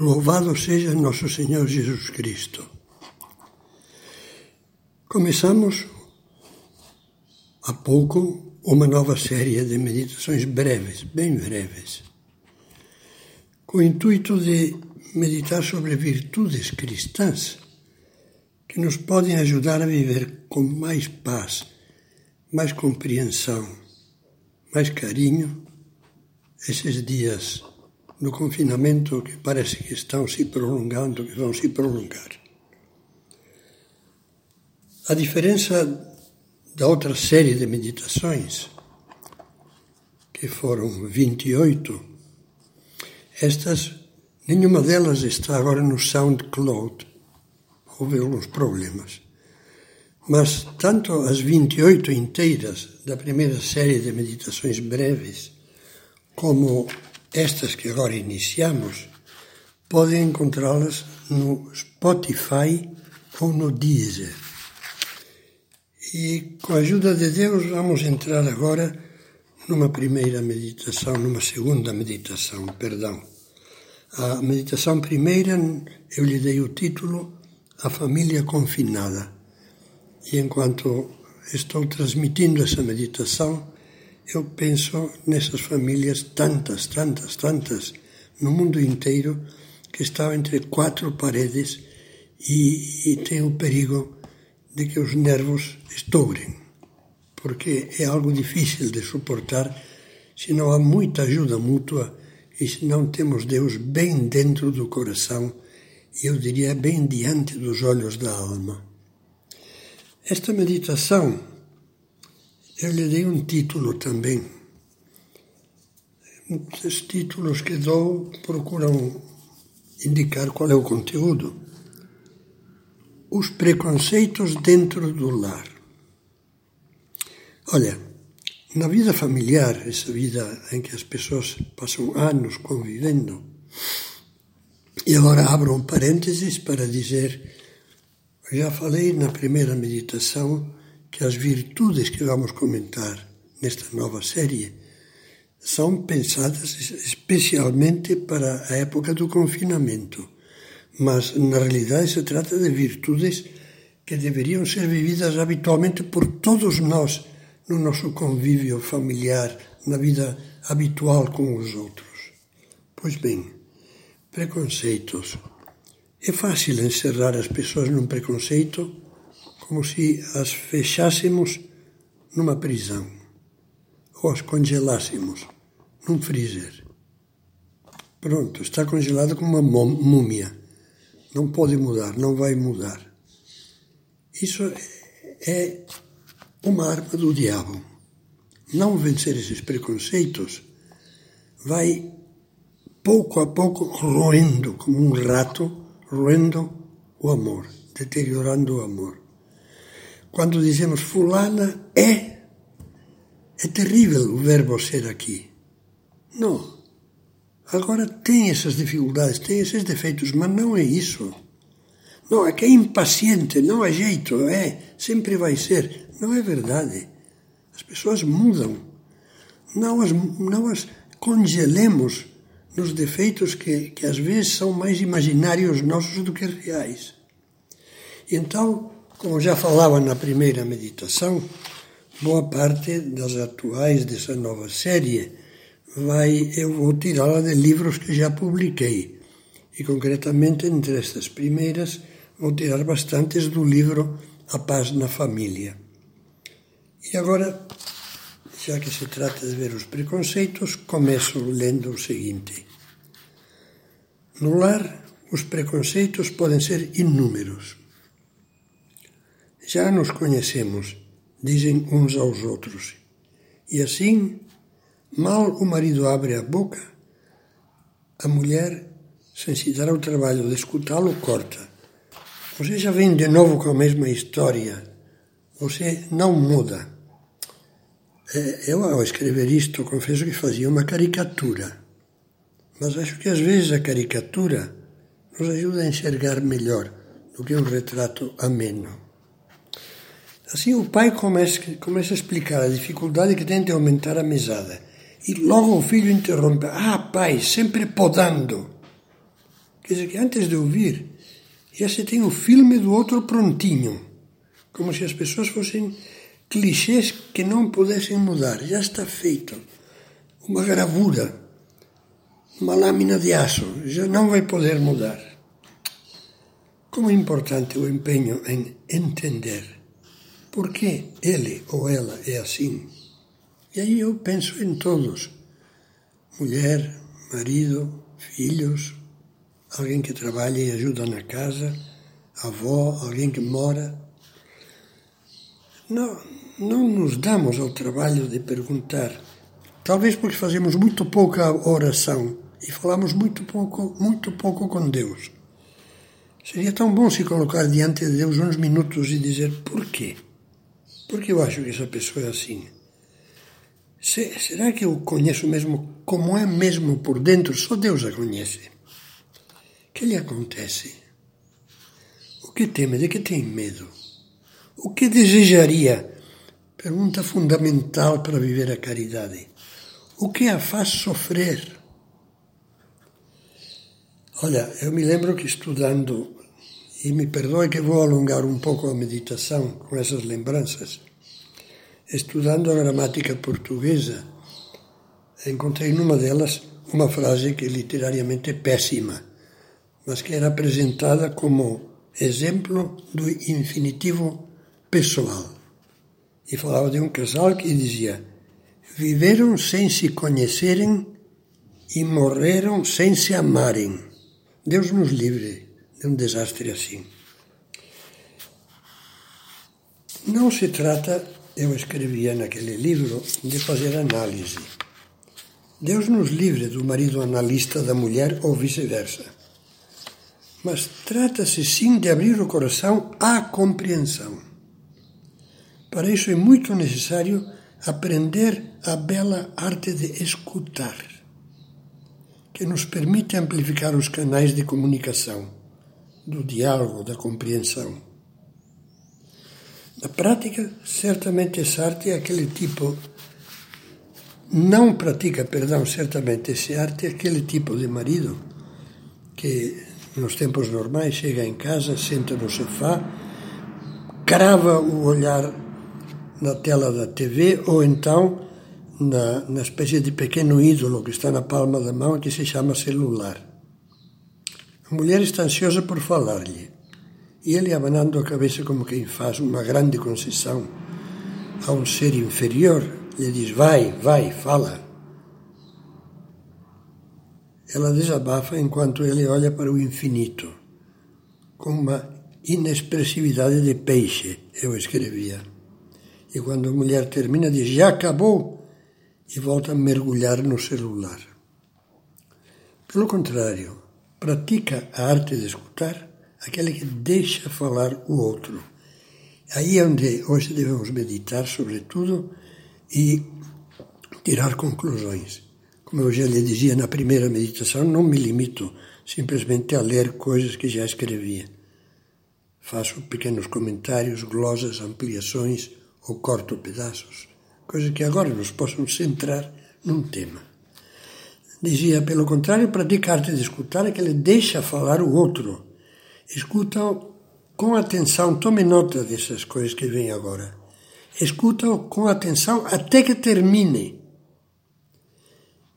Louvado seja nosso Senhor Jesus Cristo. Começamos há pouco uma nova série de meditações breves, bem breves, com o intuito de meditar sobre virtudes cristãs que nos podem ajudar a viver com mais paz, mais compreensão, mais carinho esses dias no confinamento que parece que estão se prolongando, que vão se prolongar. A diferença da outra série de meditações, que foram 28, estas, nenhuma delas está agora no SoundCloud. Houve alguns problemas. Mas tanto as 28 inteiras da primeira série de meditações breves, como estas que agora iniciamos, podem encontrá-las no Spotify ou no Deezer. E com a ajuda de Deus vamos entrar agora numa primeira meditação, numa segunda meditação, perdão. A meditação primeira eu lhe dei o título A Família Confinada. E enquanto estou transmitindo essa meditação, eu penso nessas famílias, tantas, tantas, tantas, no mundo inteiro, que estão entre quatro paredes e, e tem o perigo de que os nervos estourem, porque é algo difícil de suportar se não há muita ajuda mútua e se não temos Deus bem dentro do coração e eu diria bem diante dos olhos da alma. Esta meditação eu lhe dei um título também. Os títulos que dou procuram indicar qual é o conteúdo. Os preconceitos dentro do lar. Olha, na vida familiar, essa vida em que as pessoas passam anos convivendo, e agora abro um parênteses para dizer, já falei na primeira meditação que as virtudes que vamos comentar nesta nova série são pensadas especialmente para a época do confinamento, mas na realidade se trata de virtudes que deveriam ser vividas habitualmente por todos nós no nosso convívio familiar, na vida habitual com os outros. Pois bem, preconceitos. É fácil encerrar as pessoas num preconceito como se as fechássemos numa prisão ou as congelássemos num freezer. Pronto, está congelado como uma múmia. Não pode mudar, não vai mudar. Isso é uma arma do diabo. Não vencer esses preconceitos vai pouco a pouco roendo, como um rato, roendo o amor, deteriorando o amor. Quando dizemos fulana é, é terrível o verbo ser aqui. Não. Agora tem essas dificuldades, tem esses defeitos, mas não é isso. Não, é que é impaciente, não há jeito, é, sempre vai ser. Não é verdade. As pessoas mudam. Não as, não as congelemos nos defeitos que, que às vezes são mais imaginários nossos do que reais. Então, como já falava na primeira meditação, boa parte das atuais dessa nova série vai eu vou tirá-la de livros que já publiquei. E concretamente entre estas primeiras vou tirar bastantes do livro A Paz na Família. E agora, já que se trata de ver os preconceitos, começo lendo o seguinte. No lar, os preconceitos podem ser inúmeros. Já nos conhecemos, dizem uns aos outros. E assim, mal o marido abre a boca, a mulher, sem se dar ao trabalho de escutá-lo, corta. Você já vem de novo com a mesma história. Você não muda. É, eu, ao escrever isto, confesso que fazia uma caricatura. Mas acho que às vezes a caricatura nos ajuda a enxergar melhor do que um retrato ameno. Assim, o pai começa, começa a explicar a dificuldade que tem de aumentar a mesada. E logo o filho interrompe: Ah, pai, sempre podando. Quer dizer que antes de ouvir, já se tem o filme do outro prontinho, como se as pessoas fossem clichês que não pudessem mudar. Já está feito. Uma gravura, uma lâmina de aço, já não vai poder mudar. Como é importante o empenho em entender por que ele ou ela é assim. E aí eu penso em todos: mulher, marido, filhos, alguém que trabalha e ajuda na casa, avó, alguém que mora. Não, não nos damos ao trabalho de perguntar, talvez porque fazemos muito pouca oração e falamos muito pouco, muito pouco com Deus. Seria tão bom se colocar diante de Deus uns minutos e dizer por quê? Por que eu acho que essa pessoa é assim? Se, será que eu conheço mesmo como é mesmo por dentro? Só Deus a conhece. O que lhe acontece? O que teme? De que tem medo? O que desejaria? Pergunta fundamental para viver a caridade. O que a faz sofrer? Olha, eu me lembro que estudando, e me perdoe que vou alongar um pouco a meditação com essas lembranças, estudando a gramática portuguesa, encontrei numa delas uma frase que literariamente é péssima, mas que era apresentada como exemplo do infinitivo pessoal. E falava de um casal que dizia: Viveram sem se conhecerem e morreram sem se amarem. Deus nos livre de um desastre assim. Não se trata, eu escrevia naquele livro, de fazer análise. Deus nos livre do marido analista da mulher ou vice-versa. Mas trata-se sim de abrir o coração à compreensão. Para isso é muito necessário aprender a bela arte de escutar que nos permite amplificar os canais de comunicação, do diálogo, da compreensão. Na prática, certamente essa arte é aquele tipo. Não pratica, perdão, certamente essa arte é aquele tipo de marido que nos tempos normais chega em casa, senta no sofá, crava o olhar na tela da TV ou então na, na espécie de pequeno ídolo que está na palma da mão que se chama celular. A mulher está ansiosa por falar-lhe e ele, abanando a cabeça como quem faz uma grande concessão a um ser inferior, lhe diz: Vai, vai, fala. Ela desabafa enquanto ele olha para o infinito, com uma inexpressividade de peixe, eu escrevia. E quando a mulher termina, diz: Já acabou? e volta a mergulhar no celular. Pelo contrário, pratica a arte de escutar aquele que deixa falar o outro. Aí é onde hoje devemos meditar, sobretudo, e tirar conclusões. Como eu já lhe dizia na primeira meditação, não me limito simplesmente a ler coisas que já escrevia. Faço pequenos comentários, glosas, ampliações ou corto pedaços coisa que agora nos possam centrar num tema. Dizia, pelo contrário, pratica arte de escutar é que ele deixa falar o outro. Escuta-o com atenção, tome nota dessas coisas que vêm agora. Escuta-o com atenção até que termine.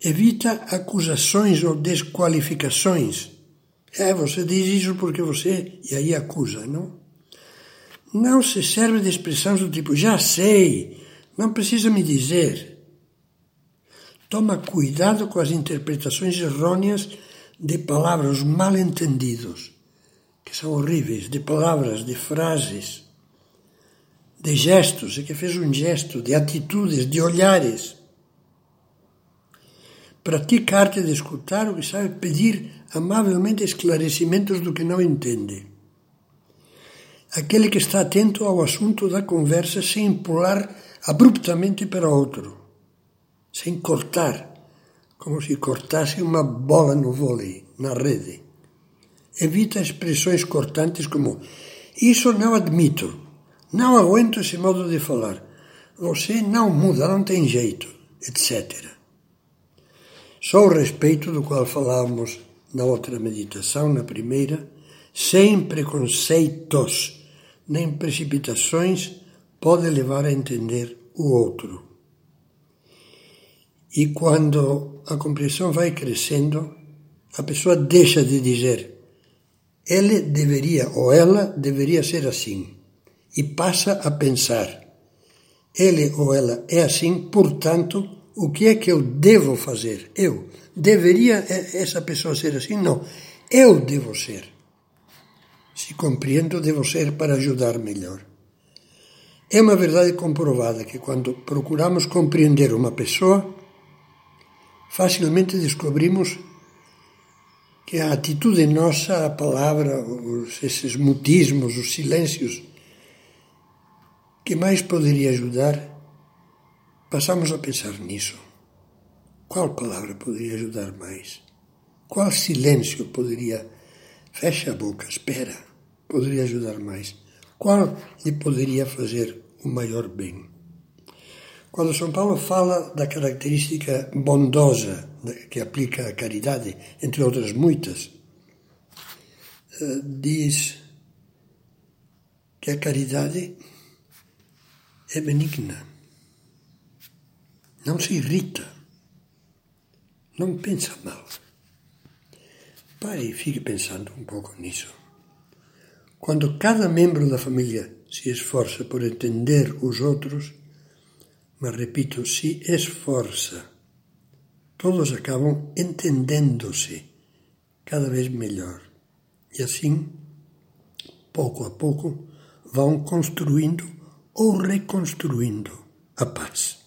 Evita acusações ou desqualificações. É, você diz isso porque você. E aí acusa, não? Não se serve de expressões do tipo já sei, não precisa me dizer. Toma cuidado com as interpretações errôneas de palavras mal entendidos, que são horríveis, de palavras, de frases, de gestos, é que fez um gesto, de atitudes, de olhares. Pratica a arte de escutar o que sabe pedir amavelmente esclarecimentos do que não entende. Aquele que está atento ao assunto da conversa sem pular abruptamente para outro, sem cortar, como se cortasse uma bola no vôlei, na rede. Evita expressões cortantes como isso não admito, não aguento esse modo de falar, você não muda, não tem jeito, etc. Só o respeito do qual falávamos na outra meditação, na primeira, sem preconceitos nem precipitações, pode levar a entender o outro. E quando a compreensão vai crescendo, a pessoa deixa de dizer ele deveria ou ela deveria ser assim e passa a pensar ele ou ela é assim, portanto, o que é que eu devo fazer? Eu. Deveria essa pessoa ser assim? Não. Eu devo ser. Se compreendo, devo ser para ajudar melhor. É uma verdade comprovada que quando procuramos compreender uma pessoa, facilmente descobrimos que a atitude nossa, a palavra, os, esses mutismos, os silêncios, que mais poderia ajudar, passamos a pensar nisso. Qual palavra poderia ajudar mais? Qual silêncio poderia. Fecha a boca, espera, poderia ajudar mais? Qual lhe poderia fazer o maior bem? Quando São Paulo fala da característica bondosa que aplica à caridade, entre outras muitas, eh, diz que a caridade é benigna, não se irrita não pensa mal. Pare e fique pensando um pouco nisso. Quando cada membro da família se esforça por entender os outros, mas repito, se esforça, todos acabam entendendo-se cada vez melhor. E assim, pouco a pouco, vão construindo ou reconstruindo a paz.